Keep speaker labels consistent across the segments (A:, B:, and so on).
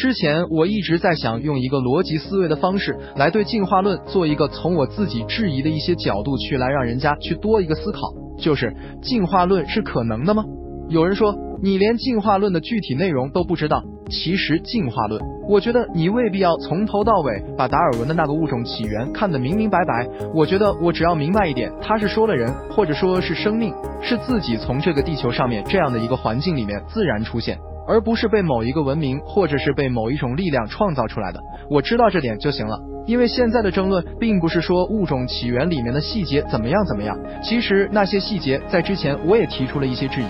A: 之前我一直在想用一个逻辑思维的方式来对进化论做一个从我自己质疑的一些角度去来让人家去多一个思考，就是进化论是可能的吗？有人说你连进化论的具体内容都不知道，其实进化论，我觉得你未必要从头到尾把达尔文的那个物种起源看得明明白白。我觉得我只要明白一点，他是说了人，或者说是生命，是自己从这个地球上面这样的一个环境里面自然出现。而不是被某一个文明或者是被某一种力量创造出来的，我知道这点就行了。因为现在的争论并不是说物种起源里面的细节怎么样怎么样，其实那些细节在之前我也提出了一些质疑。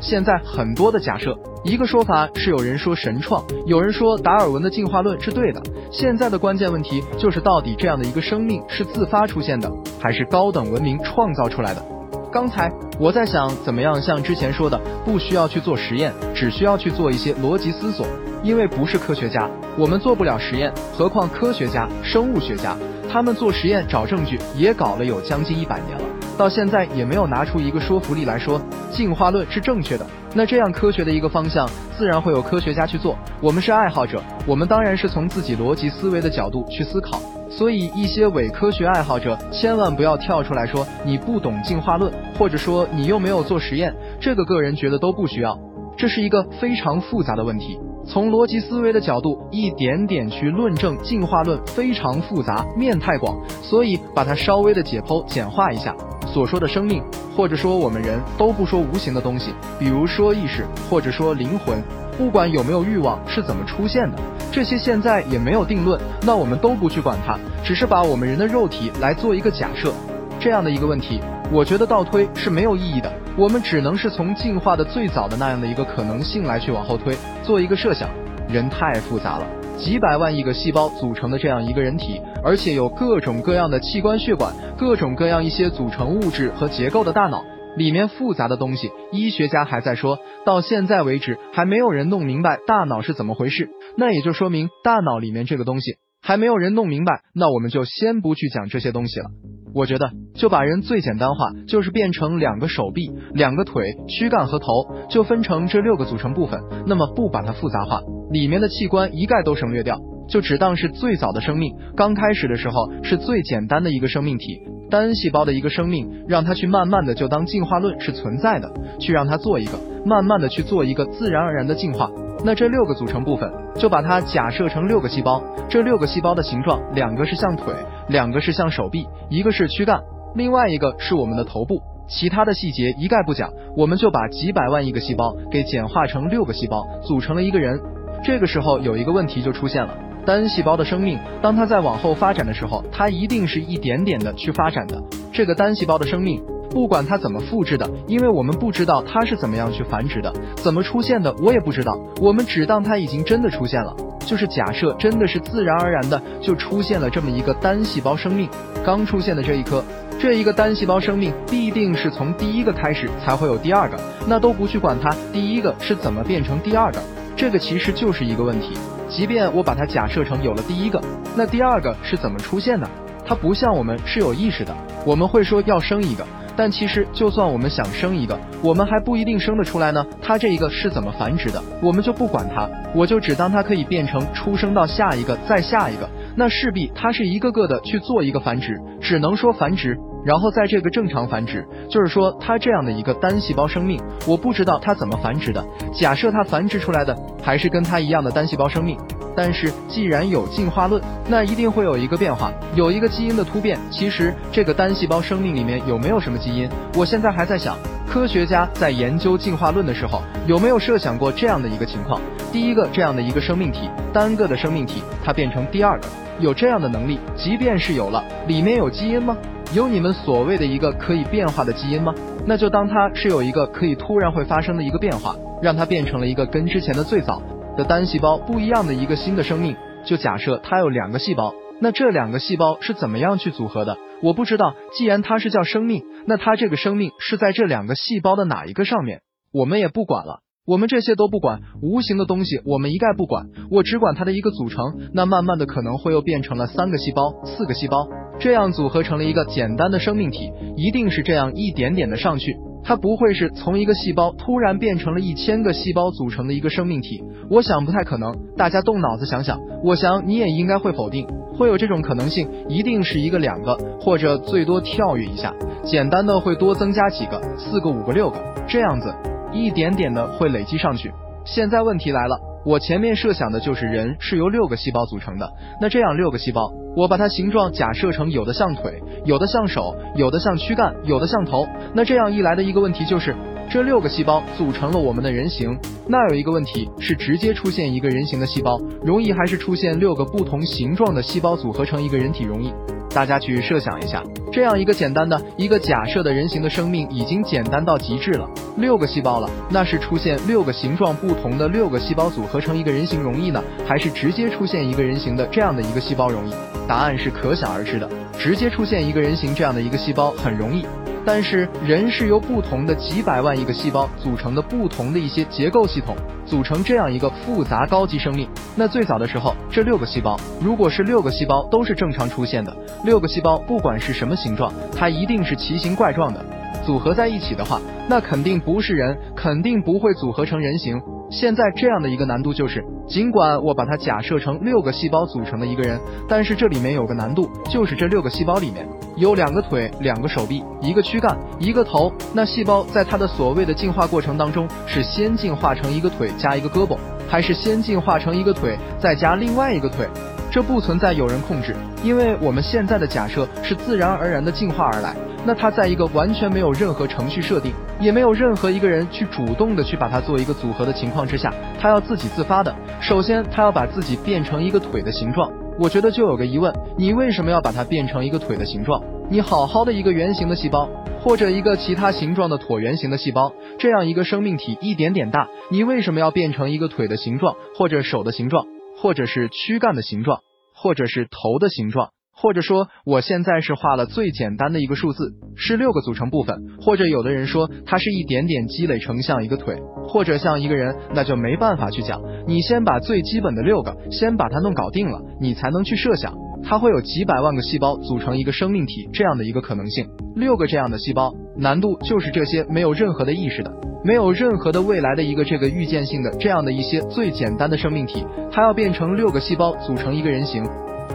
A: 现在很多的假设，一个说法是有人说神创，有人说达尔文的进化论是对的。现在的关键问题就是到底这样的一个生命是自发出现的，还是高等文明创造出来的？刚才我在想，怎么样像之前说的，不需要去做实验，只需要去做一些逻辑思索。因为不是科学家，我们做不了实验，何况科学家、生物学家，他们做实验找证据也搞了有将近一百年了，到现在也没有拿出一个说服力来说进化论是正确的。那这样科学的一个方向，自然会有科学家去做。我们是爱好者，我们当然是从自己逻辑思维的角度去思考。所以，一些伪科学爱好者千万不要跳出来说你不懂进化论，或者说你又没有做实验，这个个人觉得都不需要。这是一个非常复杂的问题，从逻辑思维的角度一点点去论证进化论非常复杂，面太广，所以把它稍微的解剖简化一下。所说的生命，或者说我们人都不说无形的东西，比如说意识，或者说灵魂。不管有没有欲望是怎么出现的，这些现在也没有定论，那我们都不去管它，只是把我们人的肉体来做一个假设，这样的一个问题，我觉得倒推是没有意义的。我们只能是从进化的最早的那样的一个可能性来去往后推，做一个设想。人太复杂了，几百万亿个细胞组成的这样一个人体，而且有各种各样的器官血管，各种各样一些组成物质和结构的大脑。里面复杂的东西，医学家还在说，到现在为止还没有人弄明白大脑是怎么回事。那也就说明大脑里面这个东西还没有人弄明白。那我们就先不去讲这些东西了。我觉得就把人最简单化，就是变成两个手臂、两个腿、躯干和头，就分成这六个组成部分。那么不把它复杂化，里面的器官一概都省略掉，就只当是最早的生命，刚开始的时候是最简单的一个生命体。单细胞的一个生命，让它去慢慢的就当进化论是存在的，去让它做一个慢慢的去做一个自然而然的进化。那这六个组成部分，就把它假设成六个细胞，这六个细胞的形状，两个是像腿，两个是像手臂，一个是躯干，另外一个是我们的头部。其他的细节一概不讲，我们就把几百万亿个细胞给简化成六个细胞，组成了一个人。这个时候有一个问题就出现了。单细胞的生命，当它在往后发展的时候，它一定是一点点的去发展的。这个单细胞的生命，不管它怎么复制的，因为我们不知道它是怎么样去繁殖的，怎么出现的，我也不知道。我们只当它已经真的出现了，就是假设真的是自然而然的就出现了这么一个单细胞生命。刚出现的这一颗，这一个单细胞生命必定是从第一个开始才会有第二个，那都不去管它第一个是怎么变成第二个，这个其实就是一个问题。即便我把它假设成有了第一个，那第二个是怎么出现的？它不像我们是有意识的，我们会说要生一个，但其实就算我们想生一个，我们还不一定生得出来呢。它这一个是怎么繁殖的？我们就不管它，我就只当它可以变成出生到下一个，再下一个，那势必它是一个个的去做一个繁殖，只能说繁殖。然后在这个正常繁殖，就是说它这样的一个单细胞生命，我不知道它怎么繁殖的。假设它繁殖出来的还是跟它一样的单细胞生命，但是既然有进化论，那一定会有一个变化，有一个基因的突变。其实这个单细胞生命里面有没有什么基因？我现在还在想，科学家在研究进化论的时候，有没有设想过这样的一个情况？第一个这样的一个生命体，单个的生命体，它变成第二个，有这样的能力？即便是有了，里面有基因吗？有你们所谓的一个可以变化的基因吗？那就当它是有一个可以突然会发生的一个变化，让它变成了一个跟之前的最早的单细胞不一样的一个新的生命。就假设它有两个细胞，那这两个细胞是怎么样去组合的？我不知道。既然它是叫生命，那它这个生命是在这两个细胞的哪一个上面？我们也不管了，我们这些都不管，无形的东西我们一概不管，我只管它的一个组成。那慢慢的可能会又变成了三个细胞、四个细胞。这样组合成了一个简单的生命体，一定是这样一点点的上去。它不会是从一个细胞突然变成了一千个细胞组成的一个生命体。我想不太可能。大家动脑子想想，我想你也应该会否定，会有这种可能性，一定是一个、两个，或者最多跳跃一下，简单的会多增加几个，四个、五个、六个，这样子一点点的会累积上去。现在问题来了，我前面设想的就是人是由六个细胞组成的，那这样六个细胞，我把它形状假设成有的像腿，有的像手，有的像躯干，有的像头，那这样一来的一个问题就是，这六个细胞组成了我们的人形，那有一个问题是直接出现一个人形的细胞容易，还是出现六个不同形状的细胞组合成一个人体容易？大家去设想一下，这样一个简单的一个假设的人形的生命已经简单到极致了，六个细胞了，那是出现六个形状不同的六个细胞组合成一个人形容易呢，还是直接出现一个人形的这样的一个细胞容易？答案是可想而知的，直接出现一个人形这样的一个细胞很容易。但是人是由不同的几百万亿个细胞组成的不同的一些结构系统，组成这样一个复杂高级生命。那最早的时候，这六个细胞如果是六个细胞都是正常出现的，六个细胞不管是什么形状，它一定是奇形怪状的。组合在一起的话，那肯定不是人，肯定不会组合成人形。现在这样的一个难度就是，尽管我把它假设成六个细胞组成的一个人，但是这里面有个难度，就是这六个细胞里面有两个腿、两个手臂、一个躯干、一个头。那细胞在它的所谓的进化过程当中，是先进化成一个腿加一个胳膊，还是先进化成一个腿再加另外一个腿？这不存在有人控制，因为我们现在的假设是自然而然的进化而来。那它在一个完全没有任何程序设定，也没有任何一个人去主动的去把它做一个组合的情况之下，它要自己自发的。首先，它要把自己变成一个腿的形状。我觉得就有个疑问：你为什么要把它变成一个腿的形状？你好好的一个圆形的细胞，或者一个其他形状的椭圆形的细胞，这样一个生命体一点点大，你为什么要变成一个腿的形状，或者手的形状？或者是躯干的形状，或者是头的形状，或者说我现在是画了最简单的一个数字，是六个组成部分，或者有的人说它是一点点积累成像一个腿，或者像一个人，那就没办法去讲。你先把最基本的六个先把它弄搞定了，你才能去设想它会有几百万个细胞组成一个生命体这样的一个可能性。六个这样的细胞，难度就是这些没有任何的意识的。没有任何的未来的一个这个预见性的这样的一些最简单的生命体，它要变成六个细胞组成一个人形，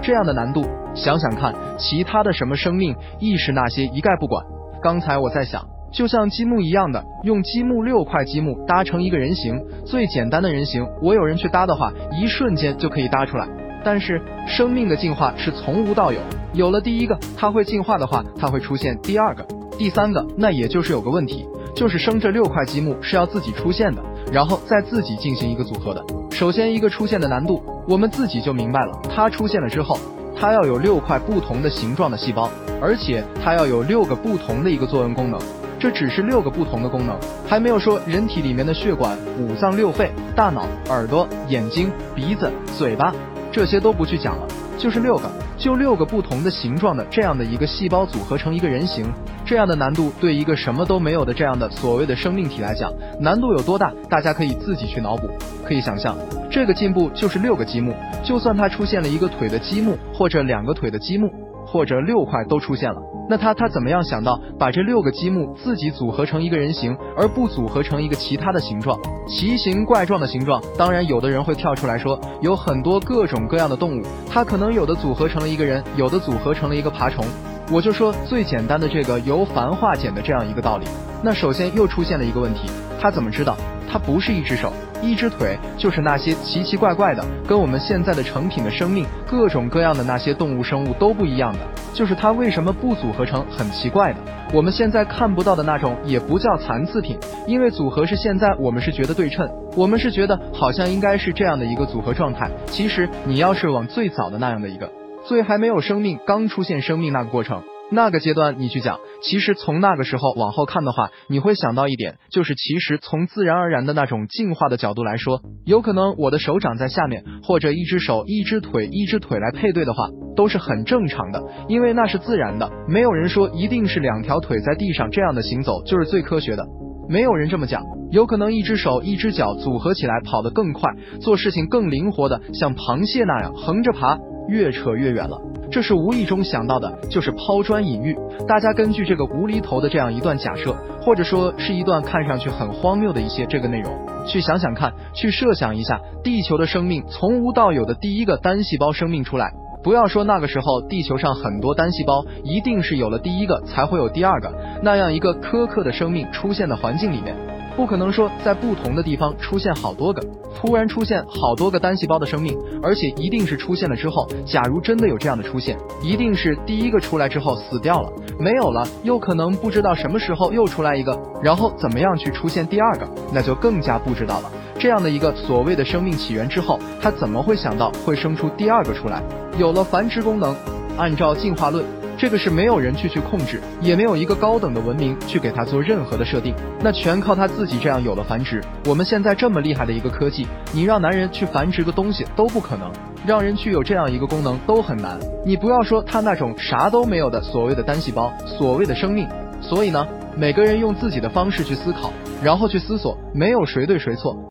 A: 这样的难度，想想看，其他的什么生命意识那些一概不管。刚才我在想，就像积木一样的，用积木六块积木搭成一个人形，最简单的人形，我有人去搭的话，一瞬间就可以搭出来。但是生命的进化是从无到有，有了第一个，它会进化的话，它会出现第二个、第三个，那也就是有个问题。就是生这六块积木是要自己出现的，然后再自己进行一个组合的。首先一个出现的难度，我们自己就明白了。它出现了之后，它要有六块不同的形状的细胞，而且它要有六个不同的一个作用功能。这只是六个不同的功能，还没有说人体里面的血管、五脏六肺、大脑、耳朵、眼睛、鼻子、嘴巴这些都不去讲了，就是六个。就六个不同的形状的这样的一个细胞组合成一个人形，这样的难度对一个什么都没有的这样的所谓的生命体来讲，难度有多大？大家可以自己去脑补，可以想象，这个进步就是六个积木，就算它出现了一个腿的积木，或者两个腿的积木，或者六块都出现了。那他他怎么样想到把这六个积木自己组合成一个人形，而不组合成一个其他的形状，奇形怪状的形状？当然，有的人会跳出来说，有很多各种各样的动物，它可能有的组合成了一个人，有的组合成了一个爬虫。我就说最简单的这个由繁化简的这样一个道理。那首先又出现了一个问题，他怎么知道它不是一只手？一只腿就是那些奇奇怪怪的，跟我们现在的成品的生命各种各样的那些动物生物都不一样的，就是它为什么不组合成很奇怪的？我们现在看不到的那种也不叫残次品，因为组合是现在我们是觉得对称，我们是觉得好像应该是这样的一个组合状态。其实你要是往最早的那样的一个，最还没有生命，刚出现生命那个过程。那个阶段你去讲，其实从那个时候往后看的话，你会想到一点，就是其实从自然而然的那种进化的角度来说，有可能我的手掌在下面，或者一只手、一只腿、一只腿来配对的话，都是很正常的，因为那是自然的。没有人说一定是两条腿在地上这样的行走就是最科学的，没有人这么讲。有可能一只手、一只脚组合起来跑得更快，做事情更灵活的，像螃蟹那样横着爬，越扯越远了。这是无意中想到的，就是抛砖引玉。大家根据这个无厘头的这样一段假设，或者说是一段看上去很荒谬的一些这个内容，去想想看，去设想一下，地球的生命从无到有的第一个单细胞生命出来。不要说那个时候地球上很多单细胞，一定是有了第一个才会有第二个那样一个苛刻的生命出现的环境里面。不可能说在不同的地方出现好多个，突然出现好多个单细胞的生命，而且一定是出现了之后，假如真的有这样的出现，一定是第一个出来之后死掉了，没有了，又可能不知道什么时候又出来一个，然后怎么样去出现第二个，那就更加不知道了。这样的一个所谓的生命起源之后，他怎么会想到会生出第二个出来？有了繁殖功能，按照进化论。这个是没有人去去控制，也没有一个高等的文明去给他做任何的设定，那全靠他自己这样有了繁殖。我们现在这么厉害的一个科技，你让男人去繁殖个东西都不可能，让人去有这样一个功能都很难。你不要说他那种啥都没有的所谓的单细胞，所谓的生命。所以呢，每个人用自己的方式去思考，然后去思索，没有谁对谁错。